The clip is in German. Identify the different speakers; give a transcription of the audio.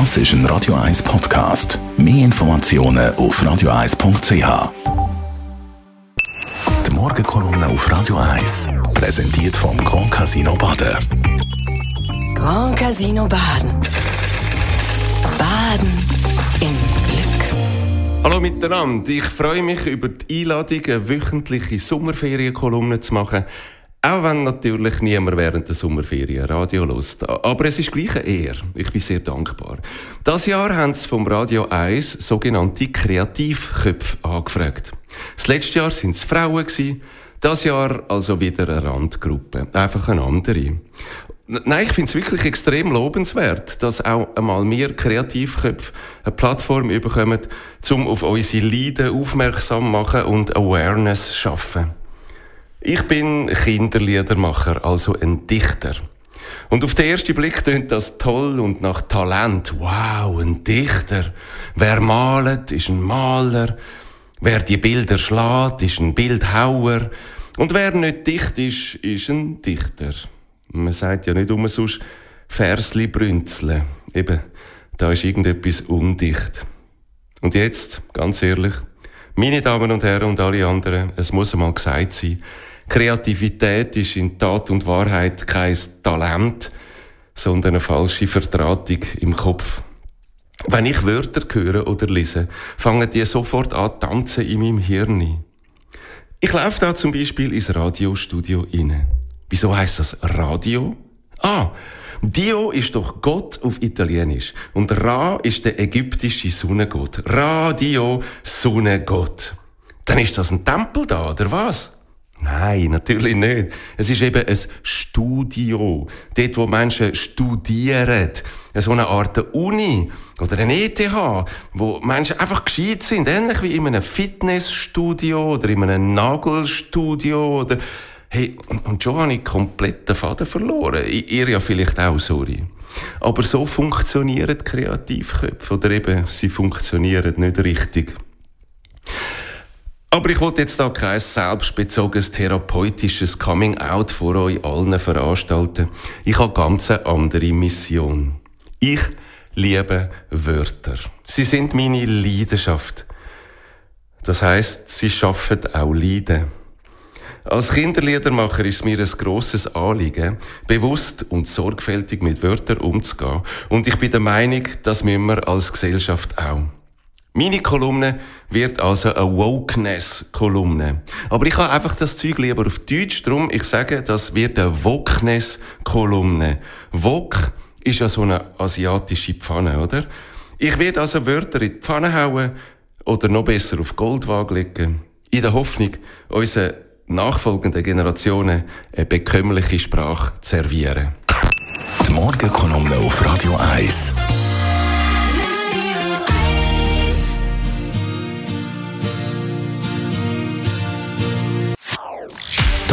Speaker 1: Das ist ein Radio 1 Podcast. Mehr Informationen auf radio1.ch. Die Morgenkolumne auf Radio 1 präsentiert vom Grand Casino Baden.
Speaker 2: Grand Casino Baden. Baden im Glück.
Speaker 3: Hallo miteinander, ich freue mich über die Einladung, eine wöchentliche Sommerferienkolumne zu machen. Auch wenn natürlich niemand während der Sommerferien Radio lust. Aber es ist gleich eine Ehre. Ich bin sehr dankbar. Das Jahr haben sie vom Radio 1 sogenannte Kreativköpfe angefragt. Das letzte Jahr sind es Frauen. Das Jahr also wieder eine Randgruppe. Einfach eine andere. Nein, ich finde es wirklich extrem lobenswert, dass auch einmal wir Kreativköpfe eine Plattform bekommen, um auf unsere Leiden aufmerksam machen und Awareness schaffen. Ich bin Kinderliedermacher, also ein Dichter. Und auf den ersten Blick tönt das toll und nach Talent. Wow, ein Dichter. Wer malet, ist ein Maler. Wer die Bilder schlägt, ist ein Bildhauer. Und wer nicht dicht ist, ist ein Dichter. Man sagt ja nicht um sonst Versli brünzeln. Eben, da ist irgendetwas undicht. Und jetzt, ganz ehrlich, meine Damen und Herren und alle anderen, es muss einmal gesagt sein, Kreativität ist in Tat und Wahrheit kein Talent, sondern eine falsche Vertratung im Kopf. Wenn ich Wörter höre oder lese, fangen die sofort an tanzen in meinem Hirn. Ich laufe da zum Beispiel ins Radiostudio rein. Wieso heißt das Radio? Ah, Dio ist doch Gott auf Italienisch und Ra ist der ägyptische Sonnengott. Radio, Sonnengott. Dann ist das ein Tempel da, oder was? Nein, natürlich nicht. Es ist eben ein Studio. Dort, wo Menschen studieren. So eine Art Uni oder ein ETH, wo Menschen einfach gescheit sind. Ähnlich wie in einem Fitnessstudio oder in einem Nagelstudio oder Hey, und schon habe ich komplett den Faden verloren. Ihr ja vielleicht auch, sorry. Aber so funktionieren Kreativköpfe. Oder eben, sie funktionieren nicht richtig. Aber ich wollte jetzt da kein selbstbezogenes therapeutisches Coming-out vor euch allen veranstalten. Ich habe ganz eine andere Mission. Ich liebe Wörter. Sie sind meine Leidenschaft. Das heißt, sie schaffen auch Leiden. Als Kinderliedermacher ist mir ein grosses Anliegen, bewusst und sorgfältig mit Wörtern umzugehen. Und ich bin der Meinung, das müssen wir als Gesellschaft auch. Meine Kolumne wird also eine Wokeness-Kolumne. Aber ich habe einfach das Zeug lieber auf Deutsch, darum ich sage, das wird eine Wokeness-Kolumne. Wok ist ja so eine asiatische Pfanne, oder? Ich werde also Wörter in die Pfanne hauen oder noch besser auf Goldwaage legen, in der Hoffnung, unseren nachfolgenden Generationen eine bekömmliche Sprache zu servieren.
Speaker 1: Die Morgenkolumne auf Radio 1.